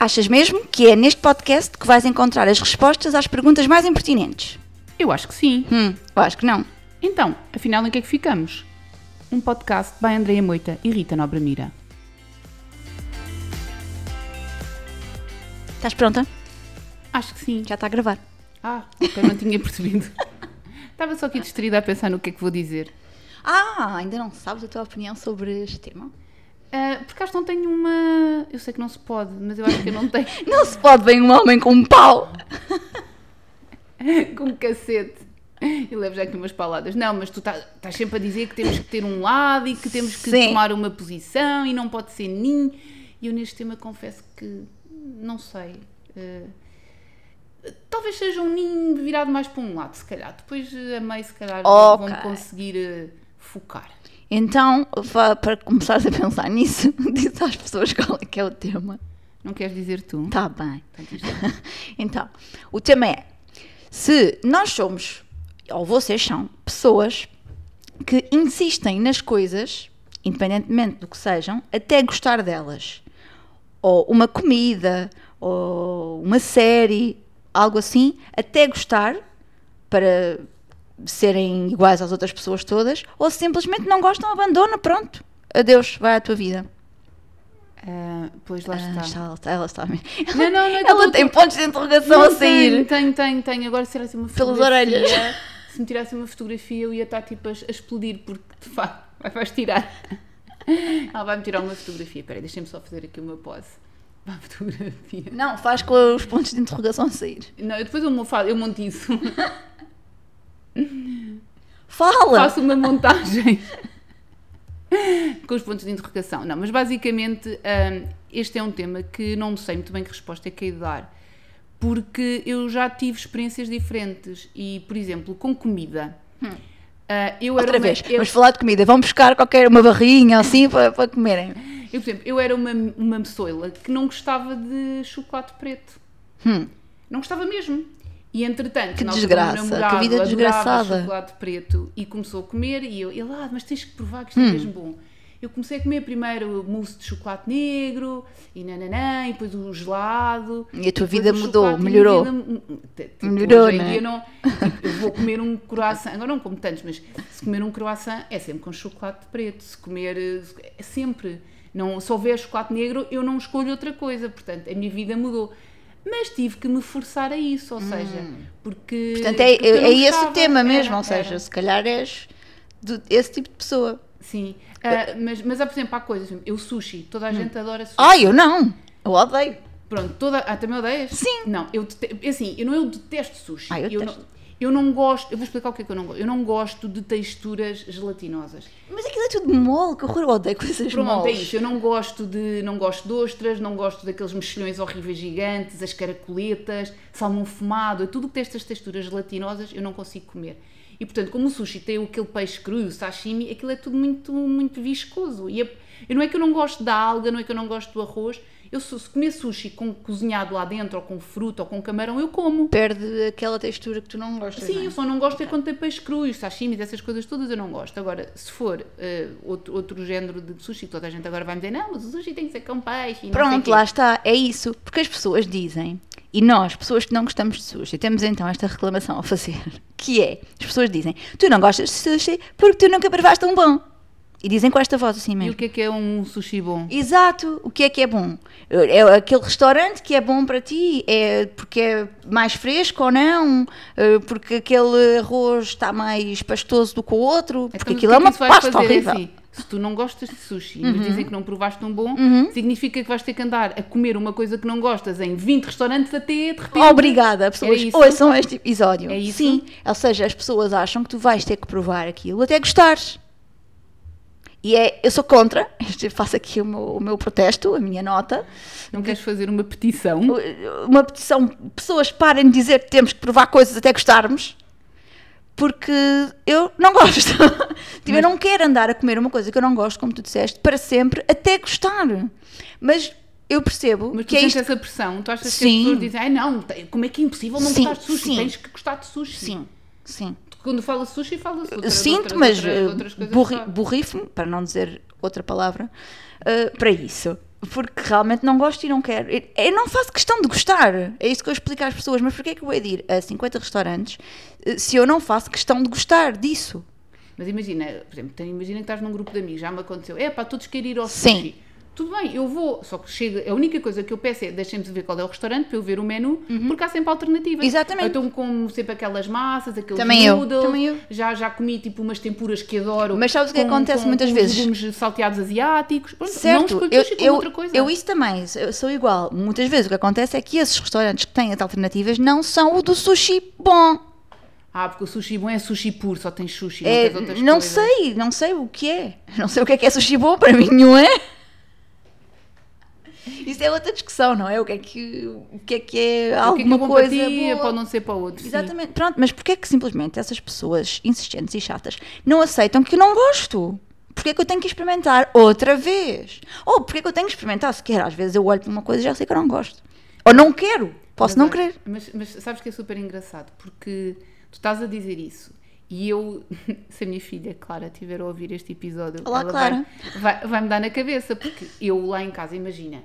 Achas mesmo que é neste podcast que vais encontrar as respostas às perguntas mais impertinentes? Eu acho que sim. Hum, eu acho que não. Então, afinal, em que é que ficamos? Um podcast by Andreia Moita e Rita Nobre Mira. Estás pronta? Acho que sim. Já está a gravar. Ah, ok, não tinha percebido. Estava só aqui distraída a pensar no que é que vou dizer. Ah, ainda não sabes a tua opinião sobre este tema? Ah, porque acho que não tenho uma. Eu sei que não se pode, mas eu acho que eu não tenho. Não se pode ver um homem com um pau. com um cacete. E levo já aqui umas pauladas. Não, mas tu tá- estás sempre a dizer que temos que ter um lado e que temos que Sim. tomar uma posição e não pode ser nem. E eu neste tema confesso que não sei. Eh, talvez seja um ninho virado mais para um lado, se calhar. Depois eh, a meio, se calhar, Ok. vão conseguir eh, focar. Então, para começares a pensar nisso, diz às pessoas qual é que é o tema. Não queres dizer tu? Está bem. Isto- Então, o tema é: se nós somos, ou vocês são, pessoas que insistem nas coisas, independentemente do que sejam, até gostar delas, ou uma comida, ou uma série, algo assim, até gostar, para serem iguais às outras pessoas todas, ou simplesmente não gostam, abandona, pronto. Adeus, vai à tua vida. Ah, pois lá Ah, está. está- está- ela está. Não, não, não é Ela tem pontos de interrogação Não a sair. Tenho, tenho, tenho. Agora se tirasse uma Pelas fotografia. orelhas. Se me tirasse uma fotografia, eu ia estar tipo a, a explodir, porque de facto vai- vais tirar. Ela vai-me tirar uma fotografia. Espera aí, deixem-me só fazer aqui uma pose. Para a fotografia. Não, faz com os pontos de interrogação a sair. Não, eu depois eu, eu monto isso. Fala! Faço uma montagem com os pontos de interrogação. Não, mas basicamente hum, este é um tema que não sei muito bem que resposta é que de dar. Porque eu já tive experiências diferentes e, por exemplo, com comida. ah, eu era Outra uma- vez, eu- vamos falar de comida. Vão buscar qualquer uma barrinha assim para, para comerem. Eu, por exemplo, eu era uma, uma moçoila que não gostava de chocolate preto. Hum. Não gostava mesmo. E entretanto, Que desgraça, namorado que vida desgraçada. chocolate preto e começou a comer e eu, ele, ah, mas tens que provar que isto Hum. é mesmo bom. Eu comecei a comer primeiro mousse de chocolate negro e nananã, e depois o gelado. E a tua depois vida mudou, e melhorou. vida, tipo, Melhorou, hoje né? não, tipo, eu vou comer um croissant, agora não como tantos, mas se comer um croissant é sempre com chocolate preto, se comer é sempre. Não, se houver chocolate negro, eu não escolho outra coisa, portanto, a minha vida mudou. Mas tive que me forçar a isso, ou seja, porque. Hum. Portanto, é, porque é não esse o tema mesmo. Era, ou seja, era. se calhar és do- esse tipo de pessoa. Sim, Ah, mas, mas há, por exemplo, há coisas, eu sushi, toda a gente adora sushi. Ai, eu não. Eu odeio. Pronto, toda. Ah, também odeias? Sim. Não, eu dete- assim, eu não eu detesto sushi. Ah, eu eu, detesto. não, eu não gosto, eu vou explicar o que é que eu não gosto. Eu não gosto de texturas gelatinosas. Mas aquilo é tudo mole, que horror. Eu odeio coisas Pronto, é moles. isso. Eu não gosto de não gosto de ostras, não gosto daqueles mexilhões horríveis gigantes, as caracoletas, salmão fumado, tudo que tem estas texturas gelatinosas eu não consigo comer. E portanto, como o sushi tem aquele peixe cru, o sashimi, aquilo é tudo muito muito viscoso. E é- não é que eu não gosto da alga, não é que eu não gosto do arroz. Eu se comer sushi com cozinhado lá dentro, ou com fruta, ou com camarão, eu como. Perde aquela textura que tu não gostas. Sim, não é? eu só não gosto é quando tem peixe cru os sashimi, essas coisas todas eu não gosto. Agora, se for eh, outro, outro género de sushi, toda a gente agora vai me dizer, não, mas o sushi tem que ser com peixe. Pronto, quê." lá está, é isso. Porque as pessoas dizem, e nós, pessoas que não gostamos de sushi, temos então esta reclamação a fazer, que é, as pessoas dizem, tu não gostas de sushi porque tu nunca provaste um bom. E dizem com esta voz assim E mesmo. o que é que é um sushi bom? Exato, o que é que é bom? É aquele restaurante que é bom para ti, é porque é mais fresco ou não, É porque aquele arroz está mais pastoso do que o outro, porque Então, aquilo é que uma pasta? É horrível. assim, se tu não gostas de sushi, Uhum. mas dizem que não provaste um bom, significa que vais ter que andar a comer uma coisa que não gostas em 20 restaurantes até de repente. Obrigada, pessoas. Isso? Ouçam este episódio. É isso? Sim, ou seja, as pessoas acham que tu vais ter que provar aquilo até gostares. E é, eu sou contra, eu faço aqui o meu, o meu protesto, a minha nota. Não queres fazer uma petição? Uma petição, pessoas parem de dizer que temos que provar coisas até gostarmos, porque eu não gosto. Tipo, eu não quero andar a comer uma coisa que eu não gosto, como tu disseste, para sempre, até gostar. Mas eu percebo Mas tu que é tens isto. essa pressão, tu achas que as Sim. pessoas dizem, ai não, como é que é impossível não Sim, gostar de sushi? sim. Tens que gostar de sushi. Sim, sim. Quando fala sushi, fala-se outra- Sinto, mas outras- eh, outras coisas burri- claro. burrifo-me, para não dizer outra palavra, eh, para isso. porque realmente não gosto e não quero. Eu- não faço questão de gostar. É isso que eu explico às pessoas. Mas porquê é que eu hei de ir a 50 restaurantes eh, se eu não faço questão de gostar disso? Mas imagina, por exemplo, imagina que estás num grupo de amigos, já me aconteceu. É pá, todos querem ir ao Sim. Tudo bem, eu vou. Só que chega. A única coisa que eu peço é deixem-me ver qual é o restaurante para eu ver o menu, porque há sempre alternativas. Uhum. Exatamente. Então como sempre aquelas massas, aqueles Também eu, noodles. também eu. Já, já comi tipo umas tempuras que adoro. Mas sabes o que acontece muitas com vezes? salteados asiáticos. Pronto, não Certo, escolho eu, sushi com eu, outra coisa. eu isso também, eu sou igual. Muitas vezes o que acontece é que esses restaurantes que têm as alternativas não são o do sushi bom. Ah, porque o sushi bom é sushi puro, só tem sushi, não É, não coisas. sei, não sei o que é. Não sei o que é que é sushi bom, para mim não é. Isso é outra discussão, não é? O que é que, o que, é, que é O que é alguma coisa para ti, boa. pode não ser para outro. sim. Exatamente, pronto, mas porquê é que simplesmente essas pessoas insistentes e chatas não aceitam que eu não gosto? Porquê é que eu tenho que experimentar outra vez? Ou porquê é que eu tenho que experimentar sequer? Às vezes eu olho para uma coisa e já sei que eu não gosto. Ou não quero, posso Mas não querer. Mas, mas sabes que é super engraçado, porque tu estás a dizer isso e eu, se a minha filha Clara estiver a ouvir este episódio, Olá, ela Clara. Vai, vai, vai me dar na cabeça, porque eu lá em casa, imagina,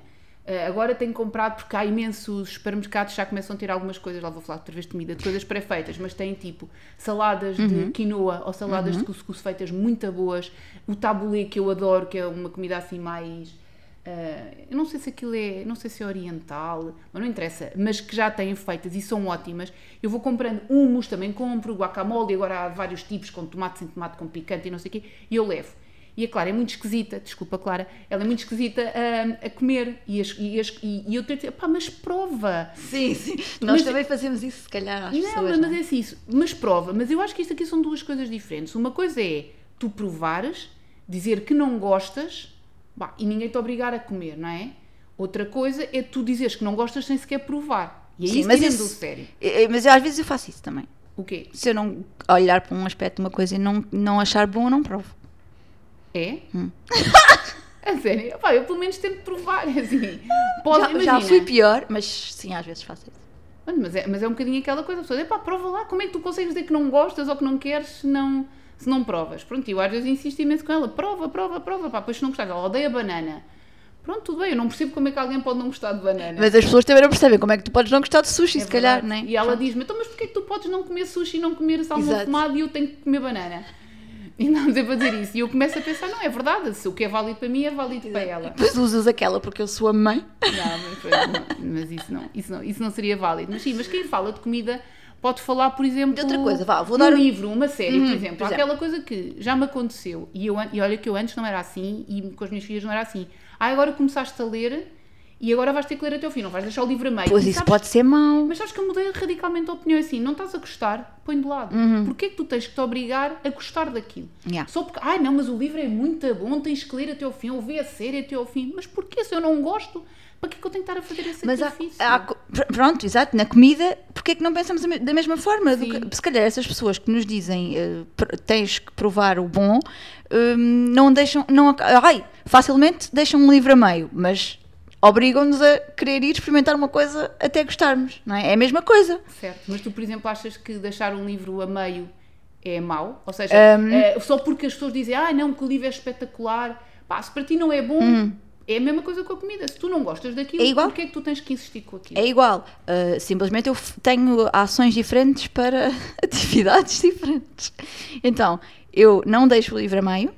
agora tenho comprado porque há imensos supermercados já começam a ter algumas coisas, lá vou falar outra vez de comida, de coisas pré-feitas, mas têm tipo saladas Uhum. de quinoa ou saladas de cuscuz feitas muito boas, o tabulé que eu adoro, que é uma comida assim mais. eh, eu não sei se aquilo é, não sei se é oriental, mas não interessa, mas que já têm feitas e são ótimas. Eu vou comprando hummus, também compro, guacamole, agora há vários tipos, com tomate, sem tomate, com picante e não sei o quê, e eu levo. E a Clara é muito esquisita, desculpa Clara, ela é muito esquisita a, a comer. E, as- e, as- e- eu tenho que dizer, pá, mas prova. Sim, sim. Nós também fazemos isso, se calhar, às Não, mas, mas é assim, isso, mas prova. Mas eu acho que isto aqui são duas coisas diferentes. Uma coisa é tu provares, dizer que não gostas, bah, e ninguém te obrigar a comer, não é? Outra coisa é tu dizeres que não gostas sem sequer provar. E é Sim, isso mas isso- do sério. Mas eu, às vezes eu faço isso também. O quê? Se eu não olhar para um aspecto de uma coisa e não, não achar bom, eu não provo. É? Hum. a sério? Pá, eu pelo menos tento provar, assim. Pode, Já, já fui pior, mas sim, às vezes faço isso. Mano, Mas é, mas é um bocadinho aquela coisa, a pessoa diz, pá, prova lá, como é que tu consegues dizer que não gostas ou que não queres se não, se não provas? Pronto, e eu às vezes insisto imenso com ela, prova, prova, prova, pá, depois se não gostas, ela odeia banana. Pronto, tudo bem, eu não percebo como é que alguém pode não gostar de banana. Mas as pessoas também não percebem como é que tu podes não gostar de sushi, É se calhar, verdade. não é? E ela diz-me, então mas porquê é que tu podes não comer sushi e não comer salmão fumado e eu tenho que comer banana? E não devo dizer isso. E eu começo a pensar, não, é verdade, se o que é válido para mim é válido para ela. Depois usas aquela porque eu sou a mãe. Não, mas, foi- não, mas isso, não, isso, não, isso não seria válido. Mas sim, mas quem fala de comida pode falar, por exemplo, De outra coisa, vá, vou um dar um- livro, uma série, Uhum, por exemplo. por Há exemplo. aquela coisa que já me aconteceu e, eu, e olha que eu antes não era assim e com as minhas filhas não era assim. Ah, agora começaste a ler e agora vais ter que ler até ao fim, não vais deixar o livro a meio. Pois E isso sabes- pode ser mau. Mas sabes que eu mudei radicalmente a opinião assim, não estás a gostar, põe de lado. Porquê é que tu tens que te obrigar a gostar daquilo? Uhum. Yeah. Só porque, ai não, mas o livro é muito bom, tens que ler até ao fim, ou ver a série até ao fim. Mas porquê? Se eu não gosto, para que é que eu tenho que estar a fazer esse Mas há, sacrifício? há pr- pronto, exato, na comida, porque é que não pensamos da me- da mesma forma? Que- se calhar essas pessoas que nos dizem pr- tens que provar o bom, hum, não deixam, não, ai, facilmente deixam um livro a meio, mas obrigam-nos a querer ir experimentar uma coisa até gostarmos, não é? É a mesma coisa. Certo, mas tu, por exemplo, achas que deixar um livro a meio é mau? Ou seja, Um, eh, só porque as pessoas dizem, ah, não, que o livro é espetacular, pá, se para ti não é bom, é a mesma coisa com a comida. Se tu não gostas daquilo, Hum. É igual. porquê é que tu tens que insistir com aquilo? É igual, uh, simplesmente eu tenho ações diferentes para atividades diferentes. Então, eu não deixo o livro a meio,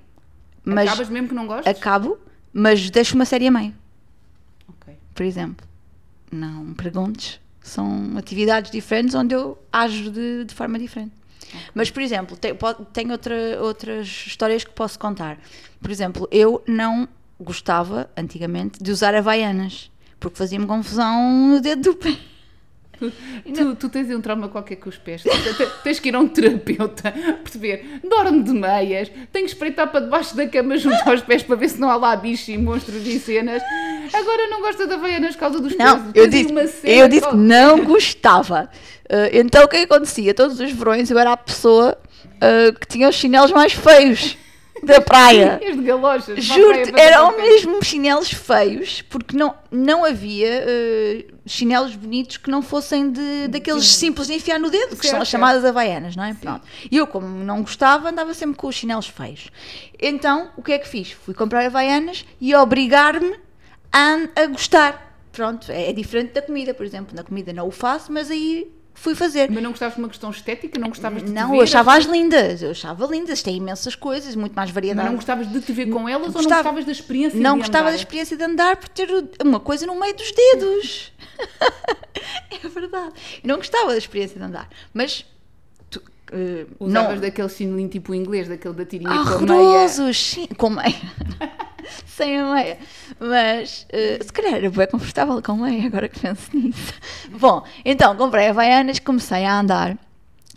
mas Acabas mesmo que não gostas? acabo, mas deixo uma série a meio. Por exemplo. Não perguntes, são atividades diferentes onde eu ajo de, de forma diferente. Mas, por exemplo, te- po- tenho outra, outras histórias que posso contar. Por exemplo, eu não gostava, antigamente, de usar havaianas, porque fazia-me confusão no dedo do pé. Tu, tu tens aí um trauma qualquer com os pés. Tu te- Tens que ir a um terapeuta perceber. Dorme de meias, tenho que espreitar para debaixo da cama junto aos pés para ver se não há lá bichos e monstros e cenas. Agora não gosta da havaianas por causa dos Não, pés. eu Tens disse, uma cena eu disse que não gostava. Uh, então o que acontecia? Todos os verões eu era a pessoa uh, que tinha os chinelos mais feios da praia. És de galochas. para eram mesmo chinelos feios, porque não, não havia uh, chinelos bonitos que não fossem de, daqueles simples de enfiar no dedo, que são Certo, as chamadas havaianas, não é? Pronto. E eu, como não gostava, andava sempre com os chinelos feios. Então, o que é que fiz? Fui comprar havaianas e obrigar-me a, a gostar. Pronto, é, é diferente da comida, por exemplo. Na comida não o faço, mas aí fui fazer. Mas não gostavas de uma questão estética? Não gostavas de te Não, eu achava-as lindas, eu achava lindas, tem imensas coisas, muito mais Mas variedade. não gostavas de te ver com elas ou não Gostava. gostavas da experiência Não de gostava da experiência de andar por ter uma coisa no meio dos dedos. é verdade. Eu não gostava da experiência de andar, mas tu, eh, Usavas não, daquele chinelinho tipo inglês, daquele da tirinha Ah, com meia. sim, com meia. Sem a meia. Mas eh, se calhar era bem confortável com meia, agora que penso nisso. Bom, então comprei Havaianas, comecei a andar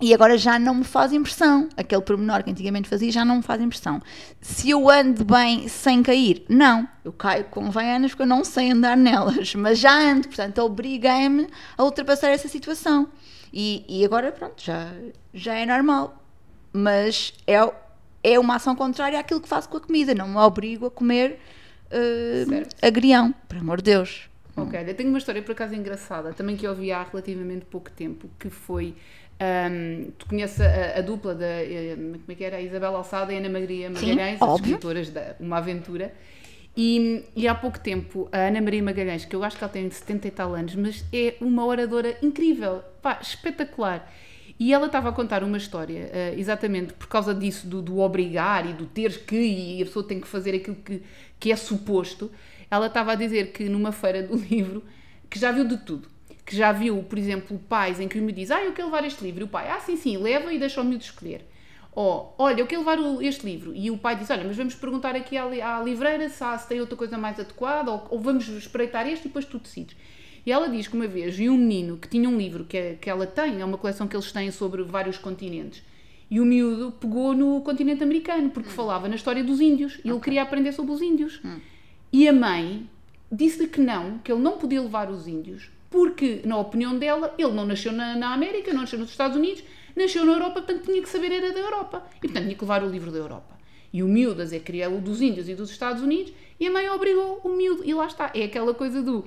e agora já não me faz impressão. Aquele pormenor que antigamente fazia já não me faz impressão. Se eu ando bem sem cair, não. Eu caio com Havaianas porque eu não sei andar nelas, mas já ando, portanto obriguei-me a ultrapassar essa situação. E, e agora, pronto, já, já é normal mas é, é uma ação contrária àquilo que faço com a comida. Não me obrigo a comer uh, agrião, por amor de Deus. Ok, eu tenho uma história por acaso engraçada, também que eu ouvi há relativamente pouco tempo, que foi. ahm, tu conheces a, a dupla da. eh, como é que era? A Isabel Alçada e a Ana Maria Magalhães, as óbvio. escritoras da Uma Aventura. E, e há pouco tempo, a Ana Maria Magalhães, que eu acho que ela tem 70 e tal anos, mas é uma oradora incrível, pá, espetacular. E ela estava a contar uma história, eh, exatamente por causa disso, do, do obrigar e do ter que, e a pessoa tem que fazer aquilo que, que é suposto. Ela estava a dizer que numa feira do livro, que já viu de tudo. Que já viu, por exemplo, pais em que o me diz, ah, eu quero levar este livro. E o pai, ah, sim, sim, leva e deixa o miúdo escolher. Ou, olha, eu quero levar o- este livro. E o pai diz, olha, mas vamos perguntar aqui à, li- à livreira se, há- se tem outra coisa mais adequada, ou, ou vamos espreitar este e depois tu decides. E ela diz que uma vez viu um menino que tinha um livro que, é- que ela tem, é uma coleção que eles têm sobre vários continentes. E o miúdo pegou no continente americano, porque falava na história dos índios. E ele queria aprender sobre os índios. E a mãe disse-lhe que não, que ele não podia levar os índios, porque, na opinião dela, ele não nasceu na, na América, não nasceu nos Estados Unidos, nasceu na Europa, portanto tinha que saber era da Europa. E, portanto, tinha que levar o livro da Europa. E o miúdo a dizer que queria o dos índios e dos Estados Unidos, e a mãe obrigou o miúdo. E lá está. É aquela coisa do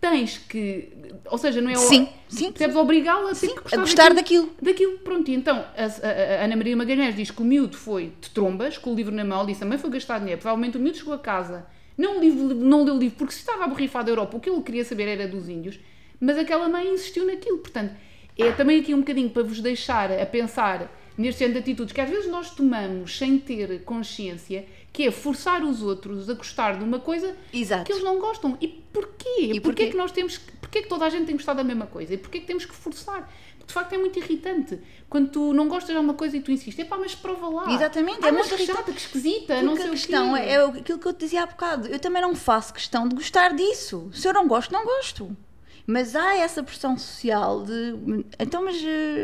tens que. Ou seja, não é. o- Sim, sim, Percebes? Obrigá-la a Sim, a gostar, gostar daquilo. Daquilo, pronto. E então a, a- a Ana Maria Magalhães diz que o miúdo foi de trombas, com o livro na mão, disse também foi gastar dinheiro. Provavelmente o miúdo chegou a casa, não, livro, não leu o livro, porque se estava a borrifar da Europa, o que ele queria saber era dos índios, mas aquela mãe insistiu naquilo. Portanto, é também aqui um bocadinho para vos deixar a pensar neste género de atitudes que às vezes nós tomamos sem ter consciência, que é forçar os outros a gostar de uma coisa Exato. que eles não gostam. E porquê? E porquê, porquê? que nós temos porquê que toda a gente tem gostado da mesma coisa? E porquê que temos que forçar? Porque de facto é muito irritante. Quando tu não gostas de uma coisa e tu insistes, epá, mas prova lá. Exatamente, ah, é muito irritante. chata, que esquisita, não Porque sei a o questão quê. é, é aquilo que eu te dizia há bocado. Eu também não faço questão de gostar disso. Se eu não gosto, não gosto. Mas há essa pressão social de então, mas,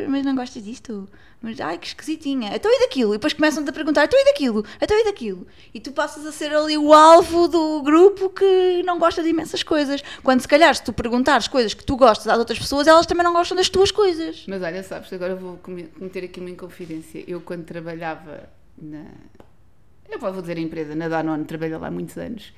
mas não gostas disto? Mas ai que esquisitinha. Então e daquilo? E depois começam-te a perguntar, então e daquilo? Então e daquilo? E tu passas a ser ali o alvo do grupo que não gosta de imensas coisas. Quando se calhar, se tu perguntares coisas que tu gostas às outras pessoas, elas também não gostam das tuas coisas. Mas olha, sabes, agora vou come- cometer aqui uma inconfidência. Eu, quando trabalhava na. Eu vou dizer a empresa, na Danone, trabalhei lá muitos anos.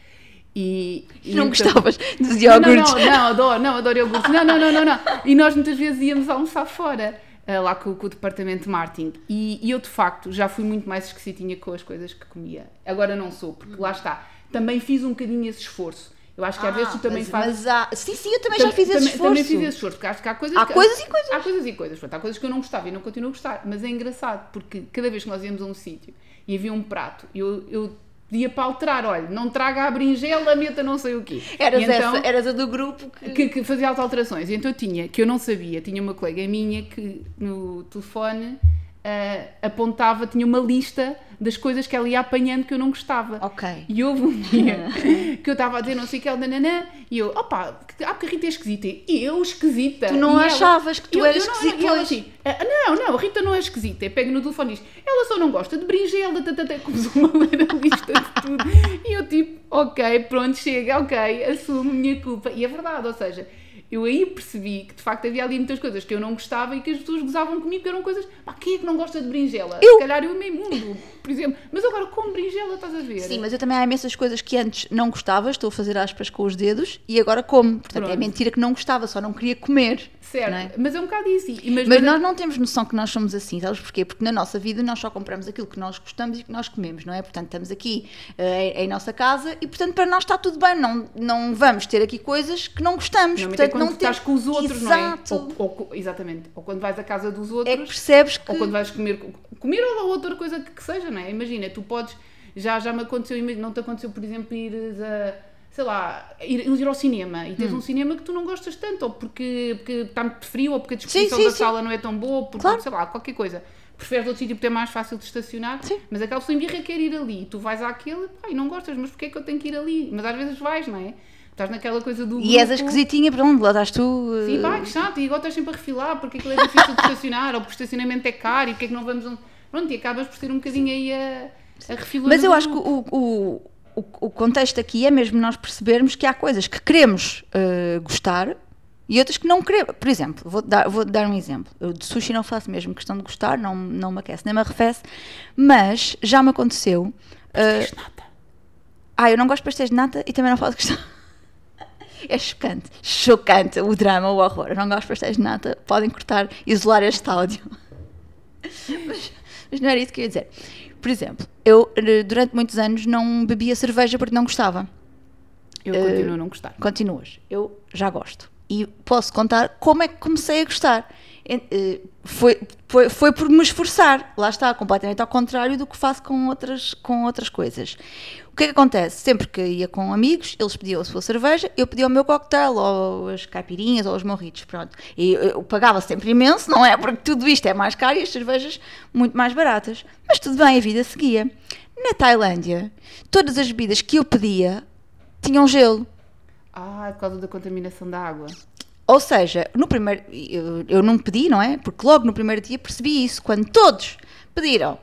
E, e não então- gostavas dos iogurtes. Não, não, não, adoro, não, adoro iogurtes. Não, não, não, não, não. E nós muitas vezes íamos almoçar fora, ah, lá com, com o departamento de marketing. E, e eu, de facto, já fui muito mais esquisitinha com as coisas que comia. Agora não sou, porque lá está. Também fiz um bocadinho esse esforço. Eu acho que às vezes tu também Ah, mas, fazes. mas há- Sim, sim, eu também já fiz esse também, esforço. Também fiz esse esforço, porque acho que há coisas Há que, coisas e coisas. Há coisas e coisas. Portanto, há coisas que eu não gostava e não continuo a gostar. Mas é engraçado, porque cada vez que nós íamos a um sítio e havia um prato, eu, eu pedia para alterar, olha, não traga a berinjela, meta não sei o quê. Eras, E então- essa, eras a do grupo que. que, que fazia as alterações. E então eu tinha, que eu não sabia, tinha uma colega minha que no telefone ah, apontava, tinha uma lista das coisas que ela ia apanhando que eu não gostava. Ok. E houve um dia que eu estava a dizer não sei o que, ela nananã, e eu, opa, ah, porque a Rita é esquisita. E eu esquisita. Tu não E ela- achavas que tu Eu- eras esquisita, E ela assim, "Ah, não, não, a Rita não é esquisita. Eu pego no telefone e diz, ela só não gosta de berinjela, tatatá, começou a ler a lista de tudo. E eu tipo, ok, pronto, chega, ok, assumo a minha culpa. E é verdade, ou seja, eu aí percebi que de facto havia ali muitas coisas que eu não gostava e que as pessoas gozavam comigo, que eram coisas, pá, quem é que não gosta de berinjela? Eu. Se calhar eu meio mundo. Por exemplo. Mas agora como berinjela, estás a ver? Sim, mas eu também há imensas coisas que antes não gostava, estou a fazer aspas com os dedos, e agora como. Portanto, é Pronto. mentira que não gostava, só não queria comer. Certo, não é? mas é um bocado isso. Mas, Mas nós não temos noção que nós somos assim, sabes porquê? Porque na nossa vida nós só compramos aquilo que nós gostamos e que nós comemos, não é? Portanto, estamos aqui eh, em nossa casa e, portanto, para nós está tudo bem, não, não vamos ter aqui coisas que não gostamos. Normalmente é portanto, quando não estás ter- com os outros, Exato. não é? Ou, ou exatamente. Ou quando vais à casa dos É que outros, percebes que. ou quando vais comer, comer ou outra coisa que, que seja, não é? Imagina, tu podes, já, já me aconteceu, não te aconteceu, por exemplo, ires a, sei lá, ir, ir ao cinema e tens Hum. um cinema que tu não gostas tanto, ou porque, porque está muito frio, ou porque a disposição sim, da sim. sala não é tão boa, ou porque, Claro. sei lá, qualquer coisa. Preferes outro sítio porque é mais fácil de estacionar, Sim. mas aquela pessoa em birra quer ir ali, tu vais àquele, pá, e não gostas, mas porquê é que eu tenho que ir ali? Mas às vezes vais, não é? Estás naquela coisa do E és a grupo. esquisitinha, pronto, lá estás tu. eh, Sim, pá, que chato, e agora estás sempre a refilar porque aquilo é difícil de estacionar, ou porque o estacionamento é caro, e porque é que não vamos. Pronto, e acabas por ser um bocadinho aí a, a refilar. Mas eu acho que o, o, o, o contexto aqui é mesmo nós percebermos que há coisas que queremos eh, gostar e outras que não queremos. Por exemplo, vou dar, vou dar um exemplo. Eu de sushi não faço mesmo questão de gostar, não, não me aquece nem me arrefece, mas já me aconteceu. eh, nada. ah, eu não gosto de pastéis de nata e também não faço questão. É chocante, chocante o drama, o horror. Eu não gosto de pastéis de nata, podem cortar, isolar este áudio. Mas, mas não era isso que eu ia dizer. Por exemplo, eu eh, durante muitos anos não bebia cerveja porque não gostava. Eu Eh, continuo a não gostar. Continuas. Eu já gosto. E posso contar como é que comecei a gostar. Eh, Foi, foi, foi por me esforçar. Lá está, completamente ao contrário do que faço com outras, com outras coisas. O que é que acontece? Sempre que ia com amigos, eles pediam a sua cerveja, eu pedia o meu cocktail, ou as caipirinhas, ou os morritos, pronto. E eu, pagava sempre imenso, não é? Porque tudo isto é mais caro e as cervejas muito mais baratas. Mas tudo bem, a vida seguia. Na Tailândia, todas as bebidas que eu pedia tinham gelo. Ah, é por causa da contaminação da água. Ou seja, no primeiro, eu, eu não pedi, não é? Porque logo no primeiro dia percebi isso, quando todos pediram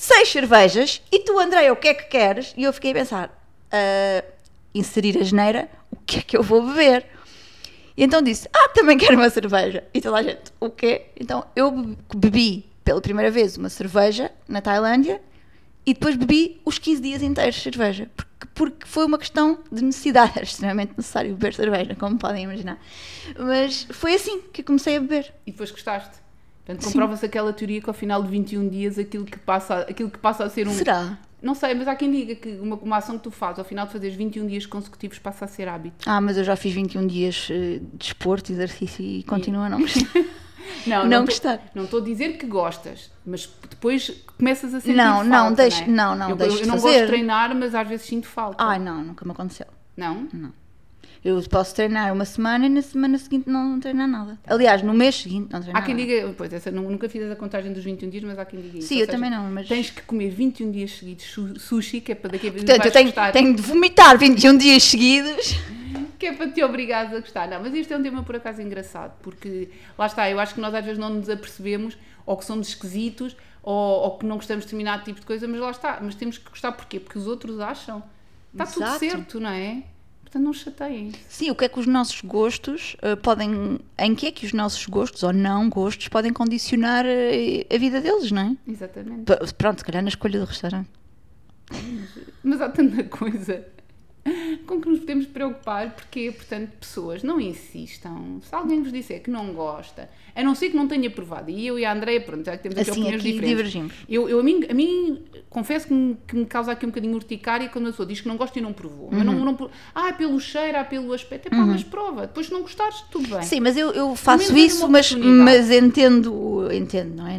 seis cervejas e tu, André, o que é que queres? E eu fiquei a pensar, "Ah, inserir a geneira, o que é que eu vou beber? E então disse, ah, também quero uma cerveja. E toda a gente, o quê? Então eu be- bebi pela primeira vez uma cerveja na Tailândia e depois bebi os 15 dias inteiros de cerveja. Porque, porque foi uma questão de necessidade. Era extremamente necessário beber cerveja, como podem imaginar. Mas foi assim que comecei a beber. E depois gostaste. Portanto, comprova-se aquela teoria que ao final de 21 dias aquilo que passa, aquilo que passa a ser um. Será? Não sei, mas há quem diga que uma, uma ação que tu fazes ao final de fazeres 21 dias consecutivos passa a ser hábito. Ah, mas eu já fiz 21 dias eh, de desporto, exercício e continuo a não gostar. Não, Não tô- gostar. Não estou a dizer que gostas, mas depois começas a sentir Não, falta, não, deixa- é? não, não, eu, deixa eu, de não gosto fazer. de treinar, mas às vezes sinto falta. Ai, não, nunca me aconteceu. Não? Eu posso treinar uma semana e na semana seguinte não treinar nada. Aliás, no mês seguinte não treinar Há quem nada. diga, pois essa, nu- nunca fiz a contagem dos 21 dias, mas há quem diga isso. Sim, Ou eu seja, também não, mas- Tens que comer 21 dias seguidos su- sushi, que é para daqui a Portanto, eu tenho, gostar, tenho de vomitar 21 dias seguidos. que é para te obrigares a gostar. Não, mas isto é um tema por acaso engraçado, porque lá está, eu acho que nós às vezes não nos apercebemos, ou que somos esquisitos, ou, ou que não gostamos de determinado tipo de coisa, mas lá está, mas temos que gostar porquê? Porque os outros acham. Está tudo Exato. certo, não é? Portanto, não chateiem. Sim, o que é que os nossos gostos eh, podem. Em que é que os nossos gostos ou não gostos podem condicionar eh, a vida deles, não é? Exatamente. P- Pronto, se calhar na escolha do restaurante. Mas há tanta coisa com que nos podemos preocupar, porque, portanto, pessoas não insistam. Se alguém vos disser que não gosta, a não ser que não tenha provado, e eu e a Andrea, pronto, já temos aqui Assim, opiniões aqui diferentes. divergimos. Eu, eu a, mim, a mim, confesso que me, que me causa aqui um bocadinho urticária quando a pessoa diz que não gosta e não provou. Mas Uhum. não, não, pro- ah, é pelo cheiro, ah, pelo aspecto. É pá, mas prova. Depois se não gostares, tudo bem. Sim, mas eu, eu faço isso, mas, mas entendo, entendo, não é?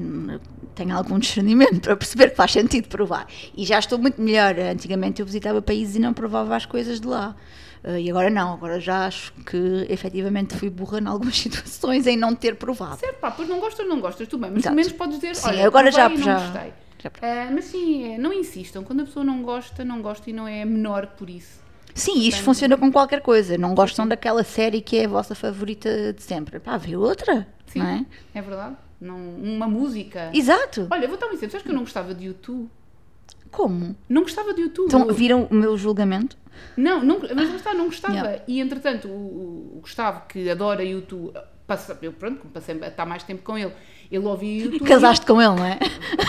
Tenho algum discernimento para perceber que faz sentido provar. E já estou muito melhor. Antigamente eu visitava países e não provava as coisas de lá. Eh, e agora não, agora já acho que efetivamente fui burra em algumas situações em não ter provado. Certo, pá, pois não gostas, não gostas, tudo bem. Mas Exato. pelo menos podes dizer, Sim, olha, agora já- já- gostei. já Ah, mas sim, é, não insistam. Quando a pessoa não gosta, não gosta e não é menor por isso. Sim, isto Portanto- funciona com qualquer coisa. Não gostam daquela série que é a vossa favorita de sempre. Pá, vê outra, Sim, não é? é verdade. Não, uma música. Exato. Olha, vou dar um exemplo. Sabes que eu não gostava de YouTube? Como? Não gostava de YouTube. Então, viram o meu julgamento? Não, não, mas lá está, não gostava. Yeah. E entretanto, o, o Gustavo, que adora YouTube, passa, eu pronto, como passei a estar mais tempo com ele, Ele ouvia YouTube. Casaste com ele, não é?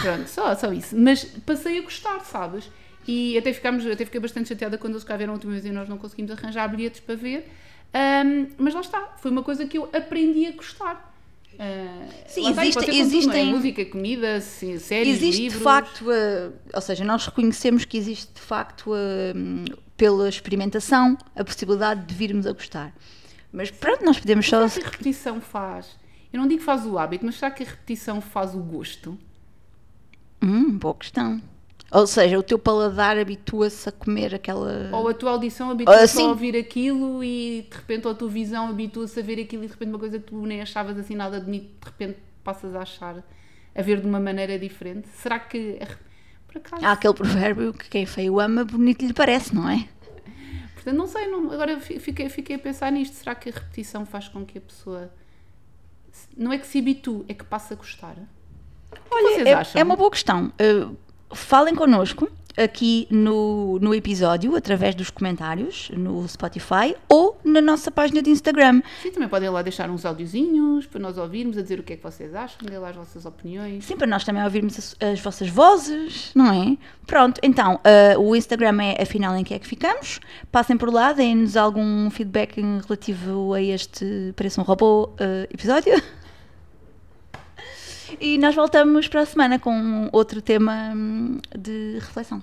Pronto, só, só isso. Mas passei a gostar, sabes? E até, ficámos, até fiquei bastante chateada quando eles cá vieram a última vez e nós não conseguimos arranjar bilhetes para ver. Ahm, mas lá está, foi uma coisa que eu aprendi a gostar. Ah, Sim, existe- tudo, não é? existem- Música, comida, séries, existe livros. de facto, a- ou seja, nós reconhecemos que existe de facto, a- pela experimentação, a possibilidade de virmos a gostar. Mas pronto, nós podemos só. Será que a repetição faz? Eu não digo que faz o hábito, mas será que a repetição faz o gosto? Hum, boa questão. Ou seja, o teu paladar habitua-se a comer aquela. Ou a tua audição habitua-se Ah, sim. a ouvir aquilo e de repente ou a tua visão habitua-se a ver aquilo e de repente uma coisa que tu nem achavas assim nada bonito, de repente passas a achar, a ver de uma maneira diferente? Será que. re- Por acaso. Há aquele provérbio que quem feio ama, bonito lhe parece, não é? Portanto, não sei, não- agora fiquei, fiquei a pensar nisto. Será que a repetição faz com que a pessoa. Não é que se habitue, é que passa a gostar? O que vocês é, é uma boa questão. Uh, falem connosco aqui no, no episódio, através dos comentários no Spotify ou na nossa página de Instagram. Sim, também podem lá deixar uns audiozinhos para nós ouvirmos, a dizer o que é que vocês acham, dê lá as vossas opiniões. Sim, para nós também ouvirmos as, as vossas vozes, não é? Pronto, então, uh, o Instagram é afinal em que é que ficamos. Passem por lá, deem-nos algum feedback relativo a este Parece um Robô uh, episódio. E nós voltamos para a semana com outro tema hum, de reflexão.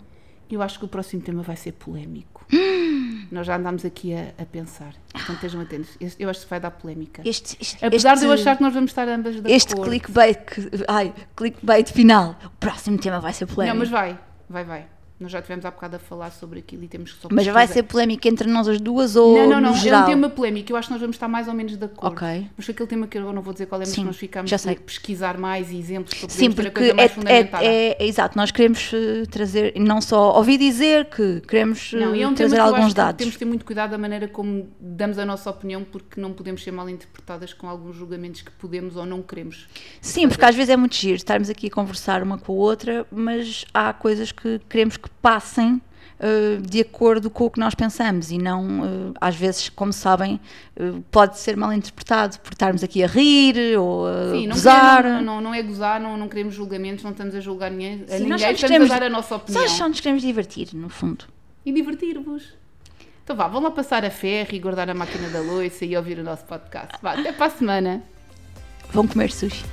Eu acho que o próximo tema vai ser polémico. Nós já andámos aqui a, a pensar. Portanto, estejam atentos. Este- Eu acho que vai dar polémica. Este, este- Apesar de eu achar que nós vamos estar ambas de Este acordo. clickbait, ai, clickbait final. O próximo tema vai ser polémico. Não, mas vai, vai, vai. Nós já tivemos há bocado a falar sobre aquilo e temos que só Mas vai ser polémico entre nós as duas ou Não, não, não. no É geral? um tema polémico. Eu acho que nós vamos estar mais ou menos de acordo. Ok. Mas aquele tema que eu não vou dizer qual é, mas Sim, nós ficámos já sei. pesquisar mais e exemplos para Sim, a porque coisa é, mais é, fundamentada. é- é exato, nós queremos eh, trazer, não só ouvi dizer que queremos eh, Não, é um tema trazer que eu alguns acho que dados. temos de ter muito cuidado da maneira como damos a nossa opinião, porque não podemos ser mal interpretadas com alguns julgamentos que podemos ou não queremos. Sim, porque às vezes é muito giro estarmos aqui a conversar uma com a outra, mas há coisas que queremos que passem eh, de acordo com o que nós pensamos e não, eh, às vezes, como sabem, eh, pode ser mal interpretado por estarmos aqui a rir ou a Sim, não, gozar. queremos- não, não é gozar, não, não queremos julgamentos, não estamos a julgar ninguém, a Sim, ninguém nós só nos estamos a queremos- dar a nossa opinião. Só, só nos queremos divertir, no fundo. E divertir-vos. Então vá, vão lá passar a ferro e guardar a máquina da loiça e ouvir o nosso podcast. Vá, até para a semana. Vão comer sushi.